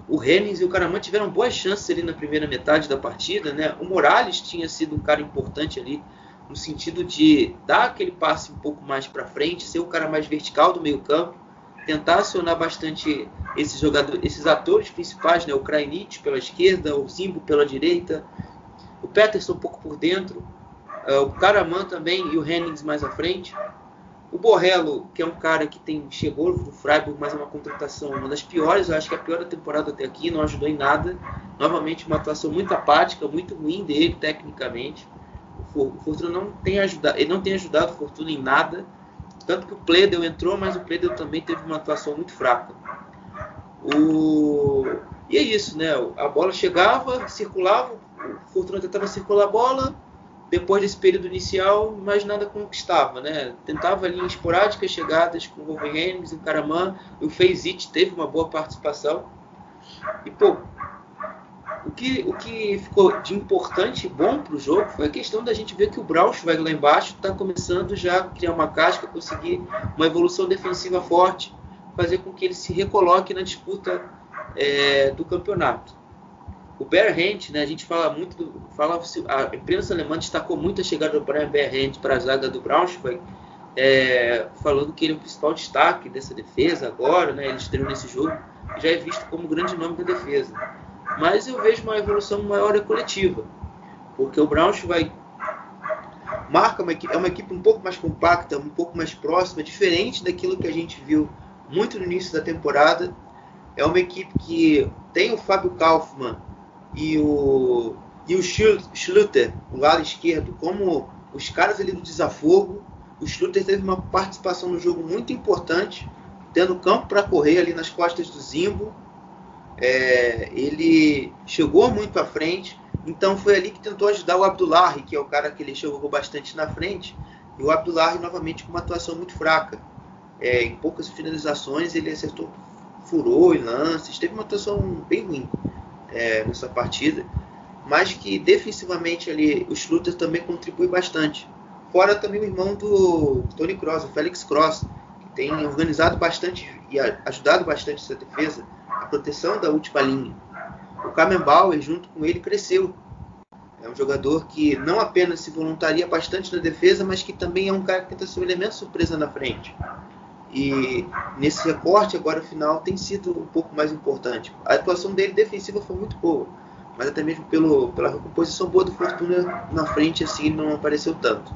o, Hennings e o Caraman tiveram boas chances ali na primeira metade da partida. Né? O Morales tinha sido um cara importante ali no sentido de dar aquele passe um pouco mais para frente, ser o cara mais vertical do meio campo, tentar acionar bastante esses jogadores, esses atores principais, né? o Krajnic pela esquerda, o Zimbo pela direita, o Peterson um pouco por dentro, uh, o Karaman também e o Hennings mais à frente. O Borrello, que é um cara que tem chegou do Freiburg, mas é uma contratação uma das piores, eu acho que é a pior da temporada até aqui, não ajudou em nada. Novamente uma atuação muito apática, muito ruim dele tecnicamente. O Fortuna não tem ajudado, ele não tem ajudado o Fortuna em nada. Tanto que o Pledel entrou, mas o Pledel também teve uma atuação muito fraca. O... E é isso, né? A bola chegava, circulava, o Fortuna tentava circular a bola, depois desse período inicial, mais nada conquistava, né? Tentava ali esporádicas chegadas com o Wolverhampton o Caraman, o Fezit teve uma boa participação. E, pô, o que, o que ficou de importante e bom para o jogo foi a questão da gente ver que o Braunschweig lá embaixo está começando já a criar uma casca, conseguir uma evolução defensiva forte, fazer com que ele se recoloque na disputa é, do campeonato. O Berrent, né, a gente fala muito, do, fala, a imprensa alemã destacou muito a chegada do Brian Berrent para a zaga do Braunschweig, é, falando que ele é o principal destaque dessa defesa agora, né, ele estreou nesse jogo, já é visto como grande nome da defesa. Mas eu vejo uma evolução maior coletiva, porque o Braunschweig marca uma equipe, é uma equipe um pouco mais compacta, um pouco mais próxima, diferente daquilo que a gente viu muito no início da temporada. É uma equipe que tem o Fábio Kaufmann e o, e o Schluter, o lado esquerdo, como os caras ali do desafogo. O Schluter teve uma participação no jogo muito importante, tendo campo para correr ali nas costas do Zimbo. É, ele chegou muito à frente, então foi ali que tentou ajudar o Abdullahi, que é o cara que ele chegou bastante na frente, e o Abdullahi novamente com uma atuação muito fraca. É, em poucas finalizações ele acertou, furou em lances, teve uma atuação bem ruim é, nessa partida, mas que defensivamente ali o Schluter também contribui bastante. Fora também o irmão do Tony Cross, o Felix Cross, que tem organizado bastante e ajudado bastante essa defesa, a proteção da última linha. O Kamenbauer, junto com ele, cresceu. É um jogador que não apenas se voluntaria bastante na defesa, mas que também é um cara que tenta ser um elemento surpresa na frente. E nesse recorte agora final tem sido um pouco mais importante. A atuação dele defensiva foi muito boa, mas até mesmo pelo, pela recomposição boa do Fortuna na frente assim não apareceu tanto.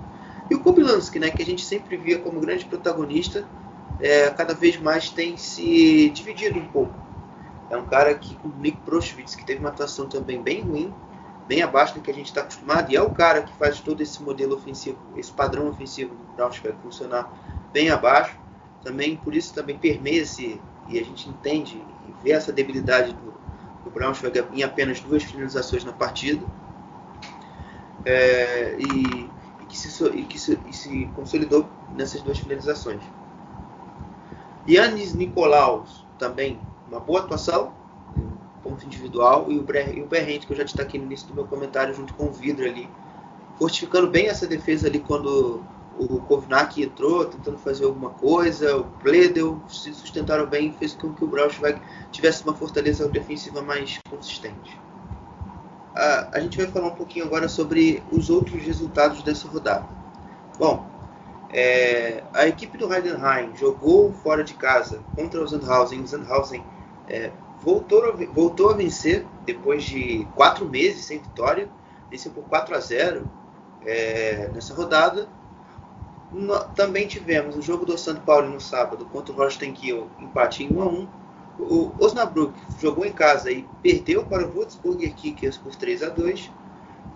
E o Kobylanski, né, que a gente sempre via como grande protagonista, é, cada vez mais tem se dividido um pouco. É um cara que, o Nick Proschwitz, que teve uma atuação também bem ruim, bem abaixo do que a gente está acostumado, e é o cara que faz todo esse modelo ofensivo, esse padrão ofensivo do Braunschweig funcionar bem abaixo também por isso também permeia esse, e a gente entende e vê essa debilidade do, do Braunschweig em apenas duas finalizações na partida é, e, e, que se, e que se, e se consolidou nessas duas finalizações. Yannis Nicolaus também uma boa atuação, ponto individual, e o, Bre, e o Berrente, que eu já destaquei no início do meu comentário, junto com o Vidro ali, fortificando bem essa defesa ali quando o Kovnak entrou tentando fazer alguma coisa, o Pledel se sustentaram bem, fez com que o Braunschweig tivesse uma fortaleza defensiva mais consistente. A, a gente vai falar um pouquinho agora sobre os outros resultados dessa rodada. Bom, é, a equipe do Heidenheim jogou fora de casa contra o Sandhausen. O Sandhausen é, voltou, a, voltou a vencer depois de quatro meses sem vitória, venceu por 4 a 0 é, nessa rodada também tivemos o jogo do São Paulo no sábado contra o Holstein Kiel, empate em 1 a 1. O Osnabrück jogou em casa e perdeu para o Würzburger Kickers por 3 a 2.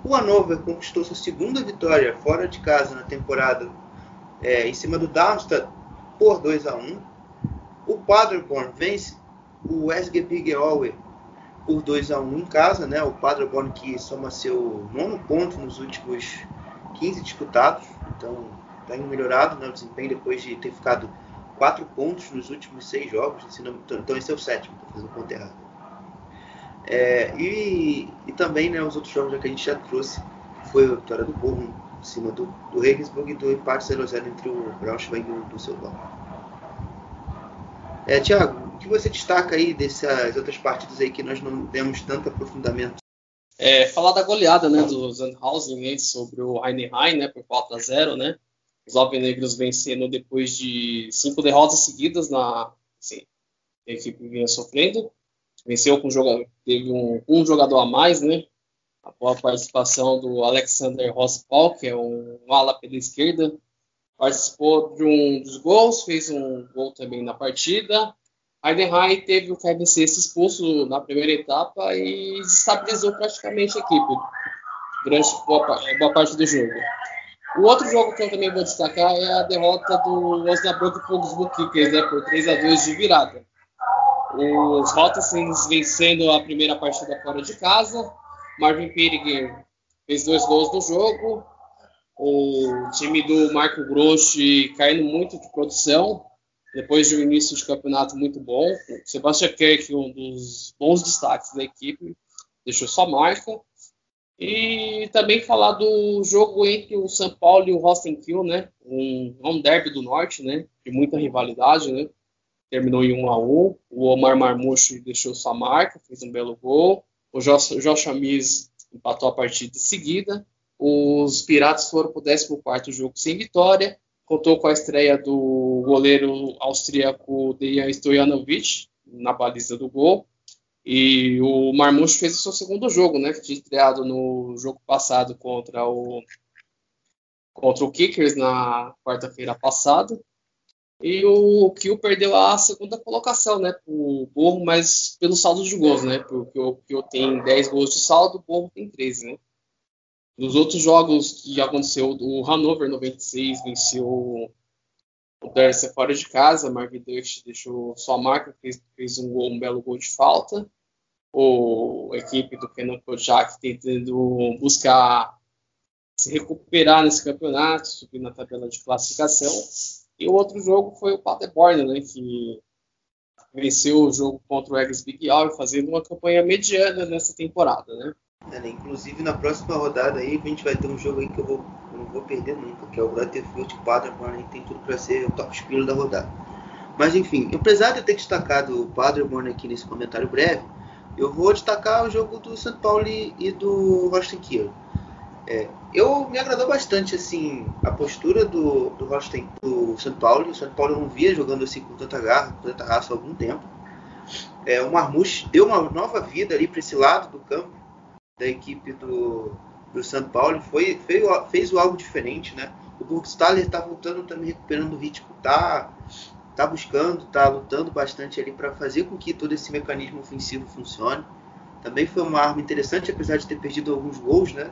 O Hannover conquistou sua segunda vitória fora de casa na temporada é, em cima do Darmstadt por 2 a 1. O Paderborn vence o SGP Geowe por 2 a 1 em casa, né? O Paderborn que soma seu nono ponto nos últimos 15 disputados, então tem melhorado né, o desempenho depois de ter ficado quatro pontos nos últimos seis jogos. Então esse é o sétimo, estou fazendo conta errada. É, e, e também né, os outros jogos que a gente já trouxe, foi a vitória do Bochum em cima do, do Regensburg e do empate 0x0 entre o Braunschweig e o Düsseldorf. É, Tiago, o que você destaca aí dessas outras partidas aí que nós não demos tanto aprofundamento? É, falar da goleada né, do Sandhausen sobre o Heidenheim né, por 4 a 0 né? Os alvinegros vencendo depois de cinco derrotas seguidas na assim, a equipe vinha sofrendo. Venceu com jogador, teve um, um jogador a mais, né? Após a participação do Alexander Rospal, que é um, um ala pela esquerda, participou de um dos gols, fez um gol também na partida. Heidenheim teve o Kevin expulso na primeira etapa e desestabilizou praticamente a equipe durante boa, boa, parte do jogo. O outro jogo que eu também vou destacar é a derrota do Osnabrück Wolfsburg Kickers, né, por 3 a 2 de virada. Os Rotterdams vencendo a primeira partida fora de casa. Marvin Pirig fez dois gols no jogo. O time do Marco Grossi caindo muito de produção depois de um início de campeonato muito bom. O Sebastian Kirk, um dos bons destaques da equipe, deixou sua marca. E também falar do jogo entre o São Paulo e o Rostenkiel, né? Um, um derby do norte, né? De muita rivalidade, né? Terminou em 1 a 1 O Omar Marmouche deixou sua marca, fez um belo gol. O Josh, Amiz empatou a partida seguida. Os Piratas foram para o 14 jogo sem vitória contou com a estreia do goleiro austríaco Dejan Stojanovic na baliza do gol. E o Marmouche fez o seu segundo jogo, né? Que tinha estreado no jogo passado contra o contra o Kickers na quarta-feira passada. E o Kiel perdeu a segunda colocação, né? O Borro, mas pelo saldo de gols, né? Porque o Kiel tem 10 gols de saldo, o Borro tem 13, né? Nos outros jogos que aconteceu, o Hannover 96 venceu o Derse fora de casa, Marvin Dust deixou sua marca, fez, fez um, gol, um, belo gol de falta. O, a equipe do Kenan Kojak tentando buscar se recuperar nesse campeonato, subir na tabela de classificação. E o outro jogo foi o Paderborn, né, que venceu o jogo contra o Eggs Big Al, fazendo uma campanha mediana nessa temporada, né? É, né? Inclusive na próxima rodada aí a gente vai ter um jogo aí que eu, vou, não vou perder nunca, que é o Grutterfield Paderborn, aí tem tudo para ser o top spin da rodada. Mas enfim, apesar de eu ter destacado o Paderborn aqui nesse comentário breve, eu vou destacar o jogo do São Paulo e do Rosten Kiel. É, eu me agradou bastante assim a postura do do, do São Paulo. O São Paulo não via jogando assim com tanta garra, com tanta raça há algum tempo. É, o Marmouche deu uma nova vida ali para esse lado do campo da equipe do, do São Paulo foi, fez, fez algo diferente, né? O Burgstaller está voltando, também recuperando o ritmo, tá, tá buscando, tá lutando bastante ali para fazer com que todo esse mecanismo ofensivo funcione. Também foi uma arma interessante, apesar de ter perdido alguns gols, né?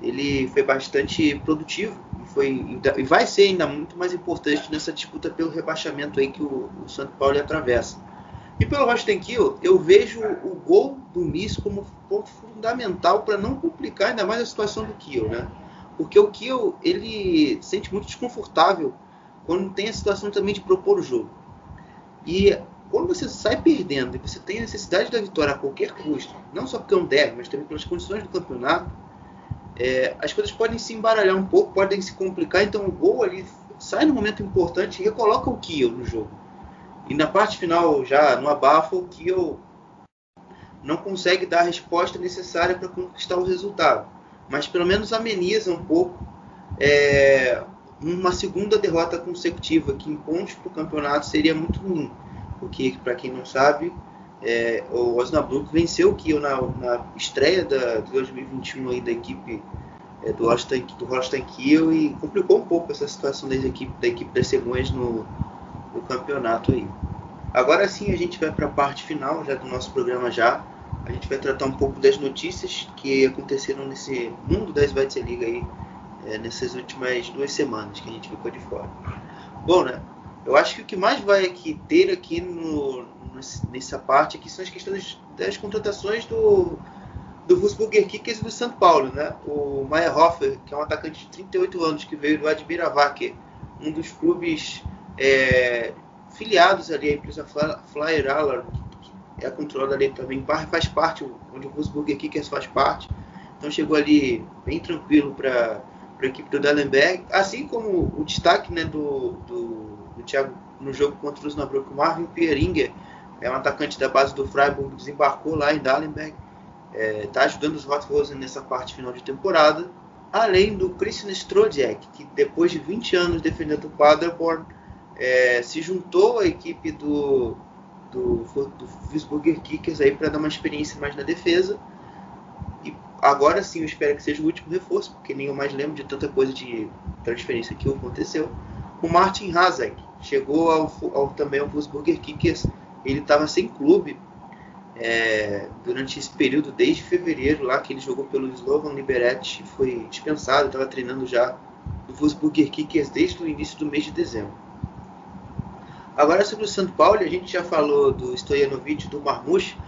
Ele foi bastante produtivo e, foi, e vai ser ainda muito mais importante nessa disputa pelo rebaixamento aí que o, o São Paulo atravessa. E pelo Rostenkiel, eu vejo o gol do Miss como ponto fundamental para não complicar ainda mais a situação do Kiel, né? Porque o Kiel, ele se sente muito desconfortável quando tem a situação também de propor o jogo. E quando você sai perdendo e você tem a necessidade da vitória a qualquer custo, não só porque é um derby, mas também pelas condições do campeonato, é, as coisas podem se embaralhar um pouco, podem se complicar, então o gol ali sai no momento importante e recoloca o Kiel no jogo. E na parte final, já no abafo, o Kiel não consegue dar a resposta necessária para conquistar o resultado. Mas pelo menos ameniza um pouco é, uma segunda derrota consecutiva, que em pontos para o campeonato seria muito ruim. Porque, para quem não sabe, é, o Osnabrück venceu o Kiel na, na estreia da, de 2021 aí da equipe é, do Holstein, do Kiel e complicou um pouco essa situação das equipe, da equipe das Cegonhas no, do campeonato aí. Agora sim a gente vai para a parte final já do nosso programa já. A gente vai tratar um pouco das notícias que aconteceram nesse mundo da Liga aí é, nessas últimas duas semanas que a gente ficou de fora. Bom, né? Eu acho que o que mais vai aqui ter aqui no, nessa parte aqui são as questões das contratações do do Wolfsburger Kickers do São Paulo, né? O Meyerhofer, que é um atacante de 38 anos que veio do Admirawacker, um dos clubes é, filiados ali à empresa Flyer Allard, é controlado ali também, faz parte, onde o Wolfsburger Kickers faz parte. Então chegou ali bem tranquilo para a equipe do Dallenberg, assim como o destaque né, do, do, do Thiago no jogo contra o Osnabrück, o Marvin Pieringer, é um atacante da base do Freiburg, desembarcou lá em Dallenberg, está é, tá ajudando os Rothrosen nessa parte final de temporada, além do Christian Strodiek, que depois de 20 anos defendendo o Paderborn, é, se juntou à equipe do, do, do Wolfsburger Kickers aí para dar uma experiência mais na defesa. E agora sim eu espero que seja o último reforço, porque nem eu mais lembro de tanta coisa de transferência que aconteceu. O Martin Hazek chegou ao, ao, também ao Wolfsburger Kickers, ele estava sem clube é, durante esse período, desde fevereiro, lá que ele jogou pelo Slovan Liberec, foi dispensado, estava treinando já no Wolfsburger Kickers desde o início do mês de dezembro. Agora sobre o São Paulo, a gente já falou do Stojanovic do Marmouche,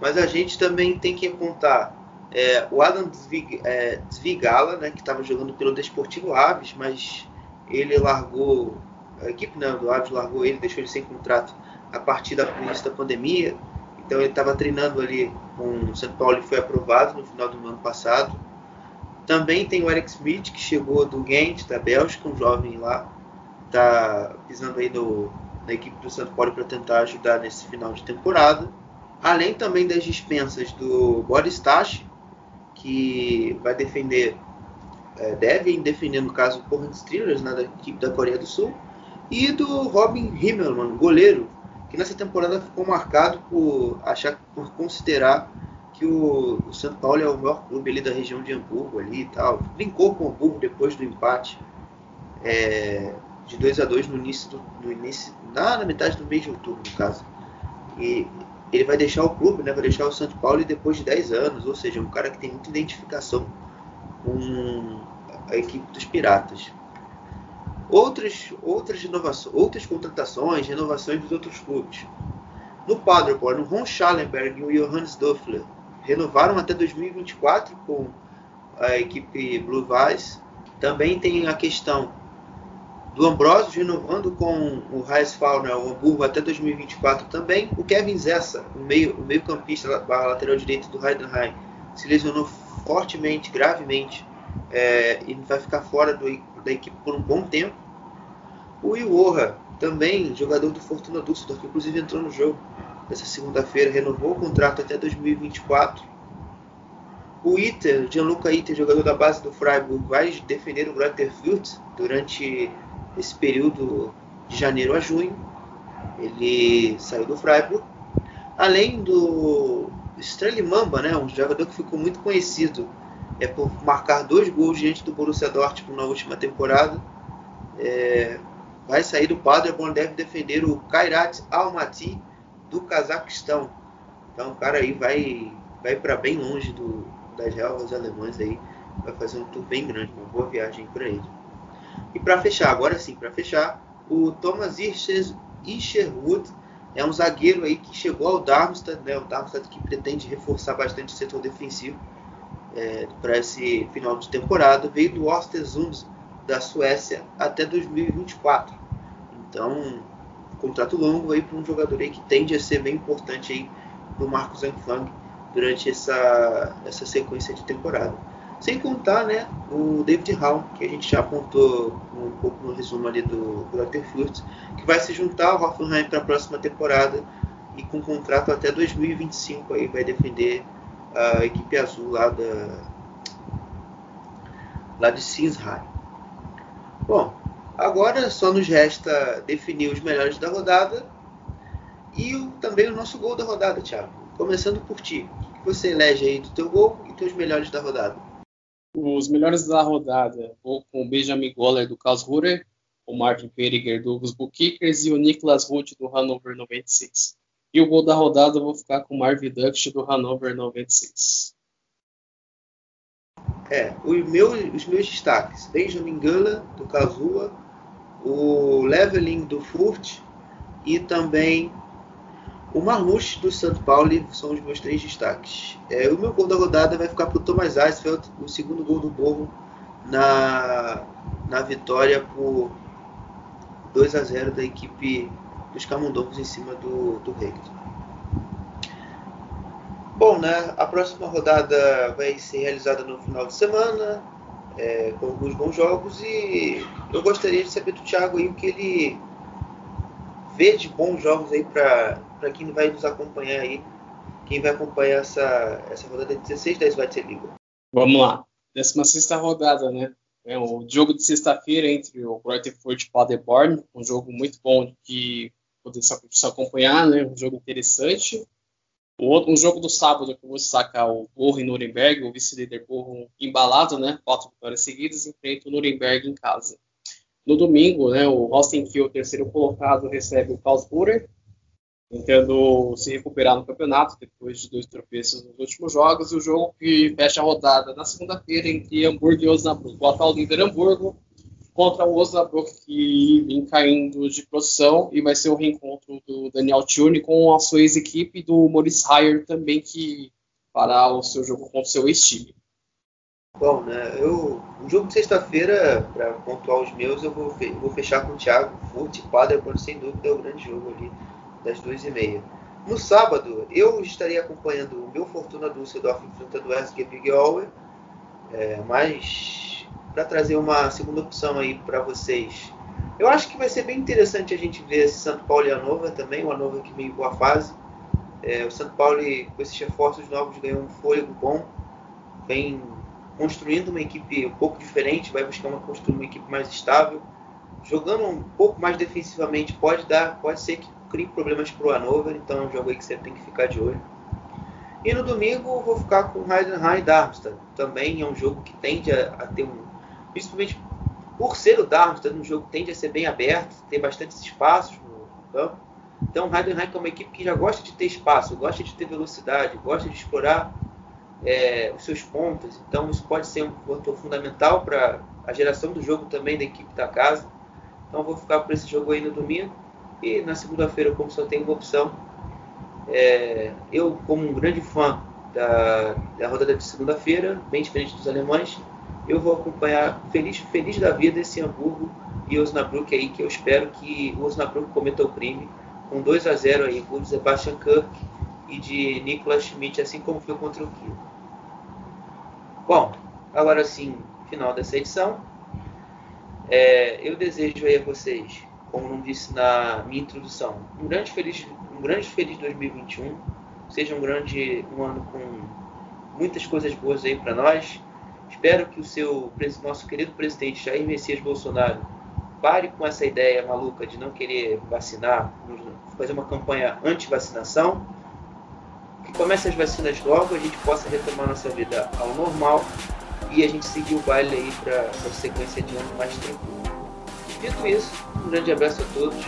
mas a gente também tem que apontar é, o Adam é, Zvigala, né, que estava jogando pelo Desportivo Aves, mas ele largou, a equipe né, do Aves largou ele, deixou ele sem contrato a partir da início da pandemia. Então ele estava treinando ali com o São Paulo e foi aprovado no final do ano passado. Também tem o Eric Smith, que chegou do Ghent, da Bélgica, um jovem lá, está pisando aí no, da equipe do Santo Paulo para tentar ajudar nesse final de temporada. Além também das dispensas do Boris Tash, que vai defender, é, deve defender no caso o Portland Steelers, né, equipe da Coreia do Sul, e do Robin Himmelman, goleiro, que nessa temporada ficou marcado por achar, por considerar que o, o São Paulo é o maior clube ali da região de Hamburgo ali e tal. Brincou com o Hamburgo depois do empate. É, de 2 a 2 no início, do, no início na, na, metade do mês de outubro, no caso. E ele vai deixar o clube, né, vai deixar o São Paulo depois de 10 anos, ou seja, um cara que tem muita identificação com a equipe dos Piratas. Outras, outras inovações, outras contratações, renovações dos outros clubes. No Paderborn, o Ron Schallenberg e o Johannes Döffler renovaram até 2024 com a equipe Blue Vase. Também tem a questão do Ambrosio renovando com o Raisfal, né, o Hamburgo até 2024 também. O Kevin Zessa, o meio, o meio campista, a lateral direito do Heidenheim, se lesionou fortemente, gravemente, é, e vai ficar fora do, da equipe por um bom tempo. O Iorra, também jogador do Fortuna Düsseldorf, que inclusive entrou no jogo nessa segunda-feira, renovou o contrato até 2024. O Iter, Gianluca Iter, jogador da base do Freiburg, vai defender o Greuther Fürth durante esse período de janeiro a junho. Ele saiu do Freiburg. Além do Streli Mamba, né, um jogador que ficou muito conhecido é por marcar dois gols diante do Borussia Dortmund na última temporada. É, vai sair do Paderborn, deve defender o Kairat Almaty do Cazaquistão. Então o cara aí vai, vai para bem longe do, das relvas alemãs aí, vai fazer um tour bem grande, uma boa viagem para ele. E para fechar, agora sim, para fechar, o Thomas Isherwood é um zagueiro aí que chegou ao Darmstadt, né? O Darmstadt que pretende reforçar bastante o setor defensivo é, para esse final de temporada. Veio do Ostersund da Suécia até 2024. Então, contrato longo aí para um jogador aí que tende a ser bem importante aí para o Marcos Anfang durante essa, essa sequência de temporada. Sem contar né, o David Hall, que a gente já apontou um pouco no resumo ali do Grotterfurt, que vai se juntar ao Hoffenheim para a próxima temporada e com contrato até 2025 aí vai defender a equipe azul lá da lá de Sinsheim. Bom, agora só nos resta definir os melhores da rodada e o, também o nosso gol da rodada, Thiago. Começando por ti, o que você elege aí do teu gol e teus melhores da rodada? Os melhores da rodada, vou com o Benjamin Goller do Karlsruhe, o Martin Periger do Wolfsburg Kickers e o Niklas Ruth do Hannover 96. E o gol da rodada eu vou ficar com o Marvin Dux do Hannover 96. É, os meus, os meus destaques: Benjamin Goller do Karlsruhe, o Leveling do Furt e também o Marmouche do São Paulo são os meus três destaques. É, o meu gol da rodada vai ficar para o Thomas Eisfeld, o segundo gol do Borro na, na vitória por 2 a 0 da equipe dos Camundongos em cima do, do Hegel. Bom, né? A próxima rodada vai ser realizada no final de semana, é, com alguns bons jogos, e eu gostaria de saber do Thiago aí o que ele vê de bons jogos aí para quem vai nos acompanhar aí, quem vai acompanhar essa, essa rodada 16 da Svite Liga. Vamos lá. 16 rodada, né? É o jogo de sexta-feira entre o Grotefurt e Paderborn, um jogo muito bom de poder se acompanhar, né? Um jogo interessante. O outro, um jogo do sábado que eu vou destacar o Borro em Nuremberg, o vice-líder Borro embalado, né? Quatro vitórias seguidas, enfrenta o Nuremberg em casa. No domingo, né, o Austin Kiel, terceiro colocado, recebe o Karlsruhe, tentando se recuperar no campeonato depois de dois tropeços nos últimos jogos. E o jogo que fecha a rodada na segunda-feira entre Hamburgo e Osnabrück. O atual líder Hamburgo contra o Osnabrück que vem caindo de posição e vai ser o reencontro do Daniel Tune com a sua ex-equipe do Maurice Heyer também que fará o seu jogo contra o seu ex-time. Bom, né, eu, o jogo de sexta-feira, para pontuar os meus, eu vou, vou fechar com o Thiago Furt e Paderborn, sem dúvida é o grande jogo ali das duas e meia. No sábado, eu estaria acompanhando o meu Fortuna Düsseldorf enfrentando o SG Big Hour, é, mas para trazer uma segunda opção aí para vocês. Eu acho que vai ser bem interessante a gente ver esse Santo Paulo e a Nova também, uma Nova que meio boa fase. É, o Santo Paulo, com esses reforços novos, ganhou um fôlego bom, vem construindo uma equipe um pouco diferente, vai buscar uma uma equipe mais estável, jogando um pouco mais defensivamente pode dar, pode ser que crie problemas para o Hanover, então é um jogo aí que você tem que ficar de olho. E no domingo vou ficar com Heidenheim e Darmstadt. Também é um jogo que tende a, a, ter um, principalmente por ser o Darmstadt, um jogo que tende a ser bem aberto, ter bastante espaços no campo. Então, o Heidenheim é uma equipe que já gosta de ter espaço, gosta de ter velocidade, gosta de explorar é, os seus pontos. Então isso pode ser um fator fundamental para a geração do jogo também da equipe da casa. Então vou ficar por esse jogo aí no domingo. E na segunda-feira, como só tem uma opção, é, eu como um grande fã da, da rodada de segunda-feira, bem diferente dos alemães, eu vou acompanhar feliz, feliz da vida esse Hamburgo e Osnabrück aí, que eu espero que o Osnabrück cometa o crime com 2 a 0 aí, o Sebastian Kirk e de Nicolas Schmidt, assim como foi contra o Kiel. Bom, agora sim, final dessa edição. É, eu desejo aí a vocês, como não disse na minha introdução, um grande feliz, um grande feliz 2021. Seja um grande um ano com muitas coisas boas aí para nós. Espero que o seu nosso querido presidente Jair Messias Bolsonaro pare com essa ideia maluca de não querer vacinar, fazer uma campanha anti-vacinação que comece as vacinas logo, a gente possa retomar nossa vida ao normal e a gente seguir o baile aí para a sequência de ano mais tranquilo. Dito isso, um grande abraço a todos,